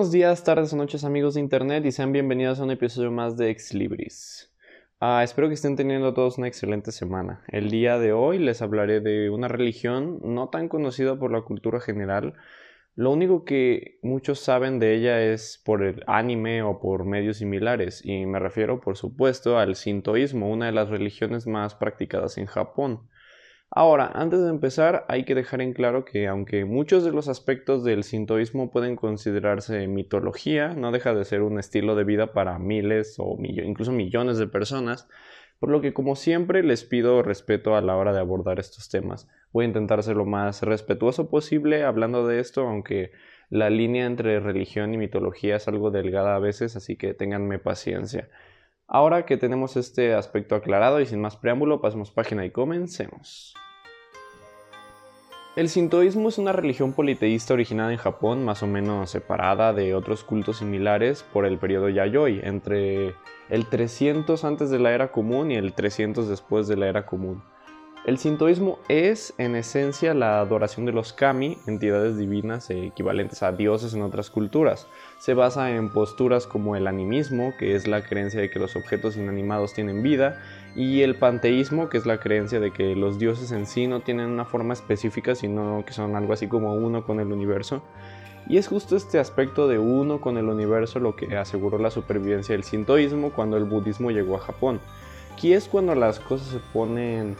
buenos días, tardes o noches amigos de internet y sean bienvenidos a un episodio más de Ex Libris. Ah, espero que estén teniendo todos una excelente semana. El día de hoy les hablaré de una religión no tan conocida por la cultura general. Lo único que muchos saben de ella es por el anime o por medios similares y me refiero por supuesto al sintoísmo, una de las religiones más practicadas en Japón. Ahora, antes de empezar, hay que dejar en claro que aunque muchos de los aspectos del sintoísmo pueden considerarse mitología, no deja de ser un estilo de vida para miles o incluso millones de personas, por lo que como siempre les pido respeto a la hora de abordar estos temas. Voy a intentar ser lo más respetuoso posible hablando de esto, aunque la línea entre religión y mitología es algo delgada a veces, así que ténganme paciencia. Ahora que tenemos este aspecto aclarado y sin más preámbulo, pasemos página y comencemos. El sintoísmo es una religión politeísta originada en Japón, más o menos separada de otros cultos similares por el periodo Yayoi, entre el 300 antes de la era común y el 300 después de la era común. El sintoísmo es, en esencia, la adoración de los kami, entidades divinas equivalentes a dioses en otras culturas. Se basa en posturas como el animismo, que es la creencia de que los objetos inanimados tienen vida, y el panteísmo, que es la creencia de que los dioses en sí no tienen una forma específica, sino que son algo así como uno con el universo. Y es justo este aspecto de uno con el universo lo que aseguró la supervivencia del sintoísmo cuando el budismo llegó a Japón. Aquí es cuando las cosas se ponen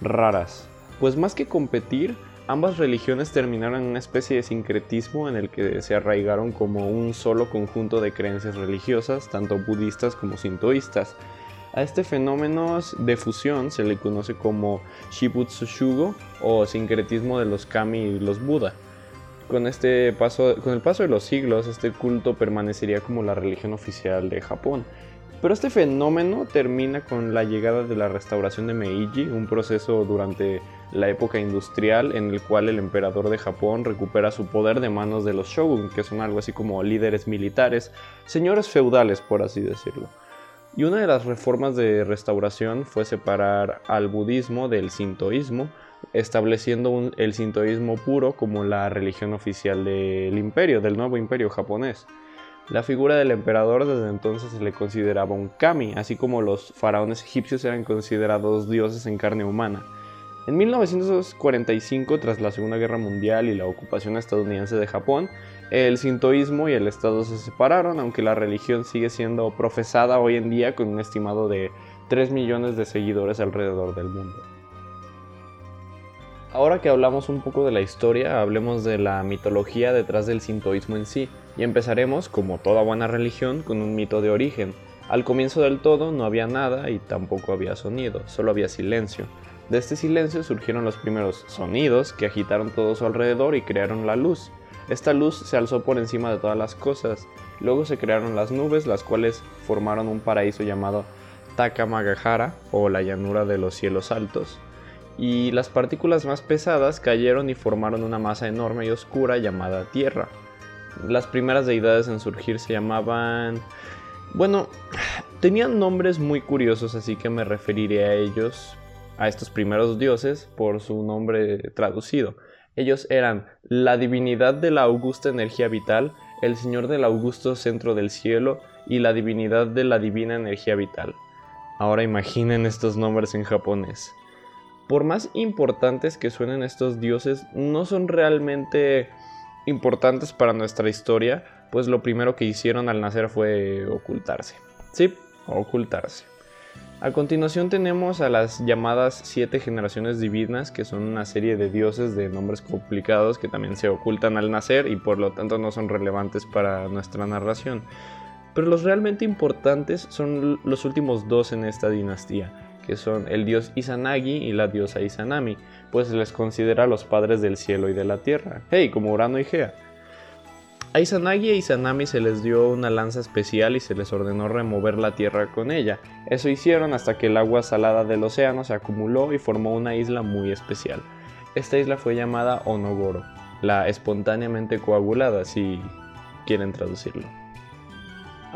raras, pues más que competir, ambas religiones terminaron en una especie de sincretismo en el que se arraigaron como un solo conjunto de creencias religiosas, tanto budistas como sintoístas. A este fenómeno de fusión se le conoce como Shibutsu Shugo o sincretismo de los kami y los Buda. Con, este paso, con el paso de los siglos, este culto permanecería como la religión oficial de Japón, pero este fenómeno termina con la llegada de la restauración de Meiji, un proceso durante la época industrial en el cual el emperador de Japón recupera su poder de manos de los shogun, que son algo así como líderes militares, señores feudales por así decirlo. Y una de las reformas de restauración fue separar al budismo del sintoísmo, estableciendo el sintoísmo puro como la religión oficial del imperio, del nuevo imperio japonés. La figura del emperador desde entonces se le consideraba un kami, así como los faraones egipcios eran considerados dioses en carne humana. En 1945, tras la Segunda Guerra Mundial y la ocupación estadounidense de Japón, el sintoísmo y el Estado se separaron, aunque la religión sigue siendo profesada hoy en día con un estimado de 3 millones de seguidores alrededor del mundo. Ahora que hablamos un poco de la historia, hablemos de la mitología detrás del sintoísmo en sí. Y empezaremos, como toda buena religión, con un mito de origen. Al comienzo del todo no había nada y tampoco había sonido, solo había silencio. De este silencio surgieron los primeros sonidos que agitaron todo su alrededor y crearon la luz. Esta luz se alzó por encima de todas las cosas. Luego se crearon las nubes, las cuales formaron un paraíso llamado Takamagahara o la llanura de los cielos altos. Y las partículas más pesadas cayeron y formaron una masa enorme y oscura llamada Tierra las primeras deidades en surgir se llamaban... Bueno, tenían nombres muy curiosos, así que me referiré a ellos, a estos primeros dioses, por su nombre traducido. Ellos eran la divinidad de la augusta energía vital, el señor del augusto centro del cielo y la divinidad de la divina energía vital. Ahora imaginen estos nombres en japonés. Por más importantes que suenen estos dioses, no son realmente importantes para nuestra historia, pues lo primero que hicieron al nacer fue ocultarse. Sí, ocultarse. A continuación tenemos a las llamadas siete generaciones divinas, que son una serie de dioses de nombres complicados que también se ocultan al nacer y por lo tanto no son relevantes para nuestra narración. Pero los realmente importantes son los últimos dos en esta dinastía, que son el dios Izanagi y la diosa Izanami, pues les considera los padres del cielo y de la tierra, hey, como Urano y Gea. A Izanagi e Izanami se les dio una lanza especial y se les ordenó remover la tierra con ella. Eso hicieron hasta que el agua salada del océano se acumuló y formó una isla muy especial. Esta isla fue llamada Onogoro, la espontáneamente coagulada, si quieren traducirlo.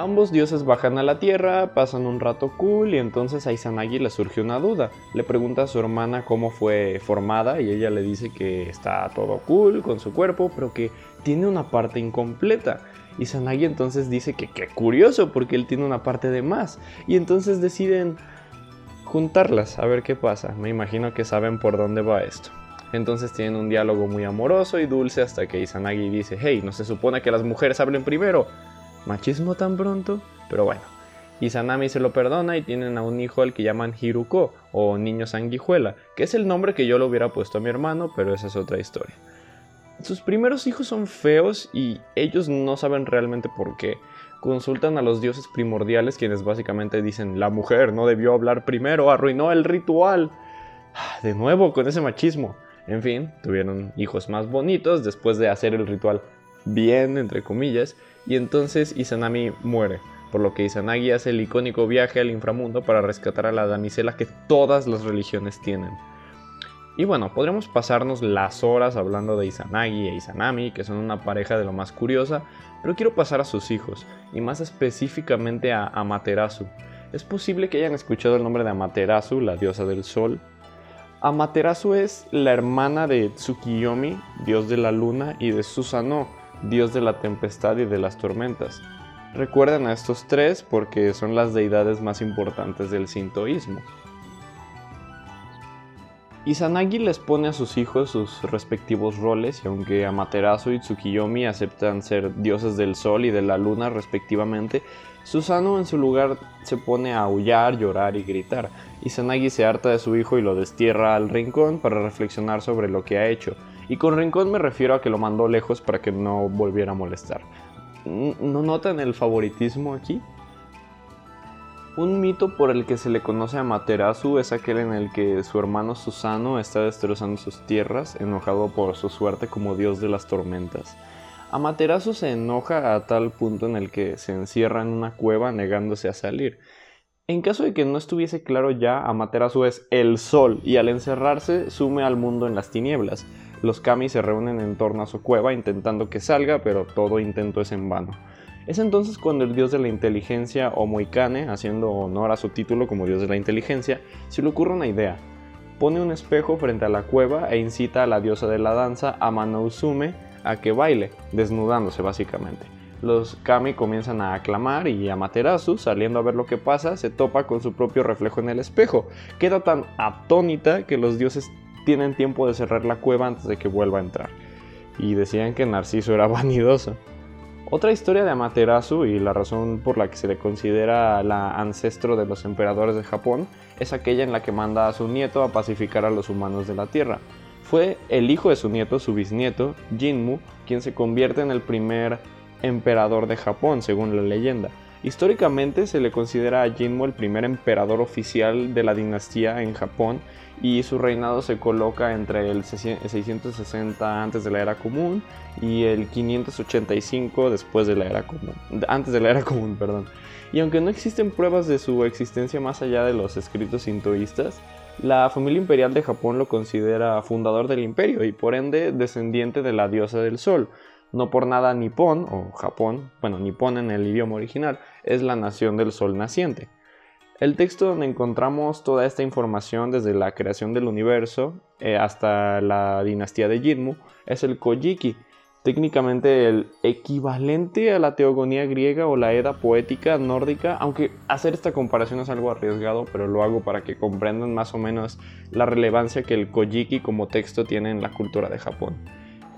Ambos dioses bajan a la tierra, pasan un rato cool y entonces a Izanagi le surge una duda. Le pregunta a su hermana cómo fue formada y ella le dice que está todo cool con su cuerpo, pero que tiene una parte incompleta. Izanagi entonces dice que qué curioso porque él tiene una parte de más. Y entonces deciden juntarlas a ver qué pasa. Me imagino que saben por dónde va esto. Entonces tienen un diálogo muy amoroso y dulce hasta que Izanagi dice, hey, no se supone que las mujeres hablen primero. ¿Machismo tan pronto? Pero bueno. Izanami se lo perdona y tienen a un hijo al que llaman Hiruko o niño sanguijuela, que es el nombre que yo le hubiera puesto a mi hermano, pero esa es otra historia. Sus primeros hijos son feos y ellos no saben realmente por qué. Consultan a los dioses primordiales quienes básicamente dicen la mujer no debió hablar primero, arruinó el ritual. Ah, de nuevo con ese machismo. En fin, tuvieron hijos más bonitos después de hacer el ritual bien, entre comillas, y entonces Izanami muere, por lo que Izanagi hace el icónico viaje al inframundo para rescatar a la damisela que todas las religiones tienen. Y bueno, podríamos pasarnos las horas hablando de Izanagi e Izanami, que son una pareja de lo más curiosa, pero quiero pasar a sus hijos, y más específicamente a Amaterasu. Es posible que hayan escuchado el nombre de Amaterasu, la diosa del sol, Amaterasu es la hermana de Tsukiyomi, dios de la luna, y de Susanoo, dios de la tempestad y de las tormentas. Recuerden a estos tres porque son las deidades más importantes del sintoísmo. Izanagi les pone a sus hijos sus respectivos roles y aunque Amaterasu y Tsukiyomi aceptan ser dioses del sol y de la luna respectivamente, Susano en su lugar se pone a aullar, llorar y gritar. Izanagi se harta de su hijo y lo destierra al rincón para reflexionar sobre lo que ha hecho. Y con rincón me refiero a que lo mandó lejos para que no volviera a molestar. ¿No notan el favoritismo aquí? Un mito por el que se le conoce a Materasu es aquel en el que su hermano Susano está destrozando sus tierras, enojado por su suerte como dios de las tormentas. Amaterasu se enoja a tal punto en el que se encierra en una cueva negándose a salir. En caso de que no estuviese claro ya, Amaterasu es el sol y al encerrarse sume al mundo en las tinieblas. Los kami se reúnen en torno a su cueva intentando que salga, pero todo intento es en vano. Es entonces cuando el dios de la inteligencia, Omoikane, haciendo honor a su título como dios de la inteligencia, se le ocurre una idea. Pone un espejo frente a la cueva e incita a la diosa de la danza, Amanousume, a que baile, desnudándose básicamente. Los kami comienzan a aclamar y Amaterasu, saliendo a ver lo que pasa, se topa con su propio reflejo en el espejo. Queda tan atónita que los dioses tienen tiempo de cerrar la cueva antes de que vuelva a entrar. Y decían que Narciso era vanidoso. Otra historia de Amaterasu y la razón por la que se le considera la ancestro de los emperadores de Japón es aquella en la que manda a su nieto a pacificar a los humanos de la tierra. Fue el hijo de su nieto, su bisnieto, Jinmu, quien se convierte en el primer emperador de Japón, según la leyenda. Históricamente se le considera a Jinmu el primer emperador oficial de la dinastía en Japón y su reinado se coloca entre el 660 antes de la era común y el 585 después de la era común, antes de la era común, perdón. Y aunque no existen pruebas de su existencia más allá de los escritos sintoístas, la familia imperial de Japón lo considera fundador del imperio y por ende descendiente de la diosa del sol. No por nada Nippon, o Japón, bueno, Nippon en el idioma original, es la nación del sol naciente. El texto donde encontramos toda esta información desde la creación del universo eh, hasta la dinastía de Jinmu es el Kojiki, técnicamente el equivalente a la teogonía griega o la Edda poética nórdica, aunque hacer esta comparación es algo arriesgado, pero lo hago para que comprendan más o menos la relevancia que el Kojiki como texto tiene en la cultura de Japón.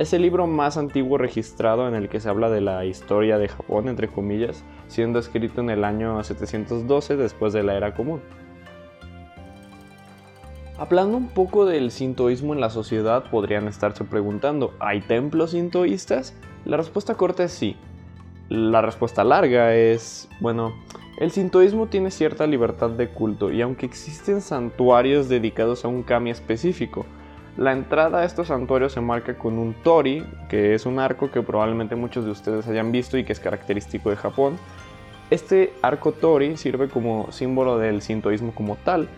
Es el libro más antiguo registrado en el que se habla de la historia de Japón, entre comillas, siendo escrito en el año 712 después de la era común. Hablando un poco del sintoísmo en la sociedad, podrían estarse preguntando, ¿hay templos sintoístas? La respuesta corta es sí. La respuesta larga es, bueno, el sintoísmo tiene cierta libertad de culto y aunque existen santuarios dedicados a un kami específico, la entrada a estos santuarios se marca con un tori, que es un arco que probablemente muchos de ustedes hayan visto y que es característico de Japón. Este arco tori sirve como símbolo del sintoísmo como tal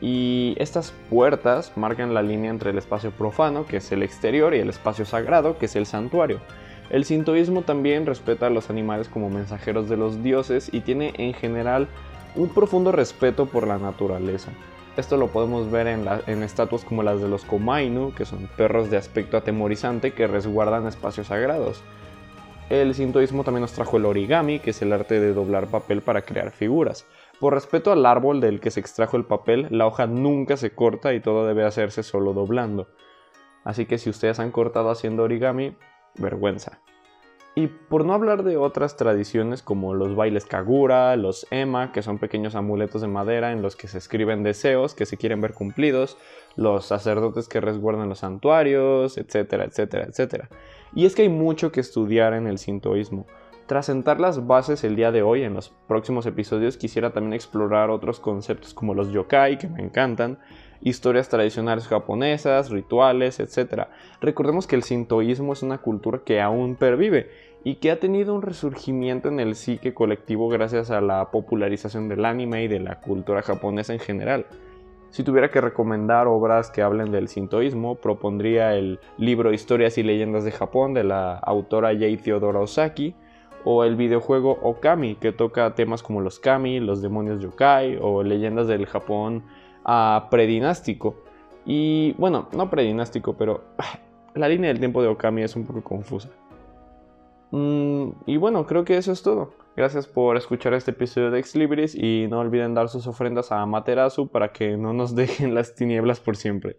y estas puertas marcan la línea entre el espacio profano, que es el exterior, y el espacio sagrado, que es el santuario. El sintoísmo también respeta a los animales como mensajeros de los dioses y tiene en general un profundo respeto por la naturaleza. Esto lo podemos ver en, estatuas como las de los Komainu, que son perros de aspecto atemorizante que resguardan espacios sagrados. El sintoísmo también nos trajo el origami, que es el arte de doblar papel para crear figuras. Por respeto al árbol del que se extrajo el papel, la hoja nunca se corta y todo debe hacerse solo doblando. Así que si ustedes han cortado haciendo origami, vergüenza. Y por no hablar de otras tradiciones como los bailes kagura, los ema, que son pequeños amuletos de madera en los que se escriben deseos que se quieren ver cumplidos, los sacerdotes que resguardan los santuarios, etcétera, etcétera, etcétera. Y es que hay mucho que estudiar en el sintoísmo. Tras sentar las bases el día de hoy, en los próximos episodios quisiera también explorar otros conceptos como los yokai, que me encantan, historias tradicionales japonesas, rituales, etc. Recordemos que el sintoísmo es una cultura que aún pervive y que ha tenido un resurgimiento en el psique colectivo gracias a la popularización del anime y de la cultura japonesa en general. Si tuviera que recomendar obras que hablen del sintoísmo, propondría el libro Historias y Leyendas de Japón de la autora Yei Theodora Osaki, o el videojuego Okami, que toca temas como los kami, los demonios yokai, o leyendas del Japón a predinástico. Y bueno, no predinástico, pero la línea del tiempo de Okami es un poco confusa. Mm, y bueno, creo que eso es todo. Gracias por escuchar este episodio de Ex Libris y no olviden dar sus ofrendas a Materasu para que no nos dejen las tinieblas por siempre.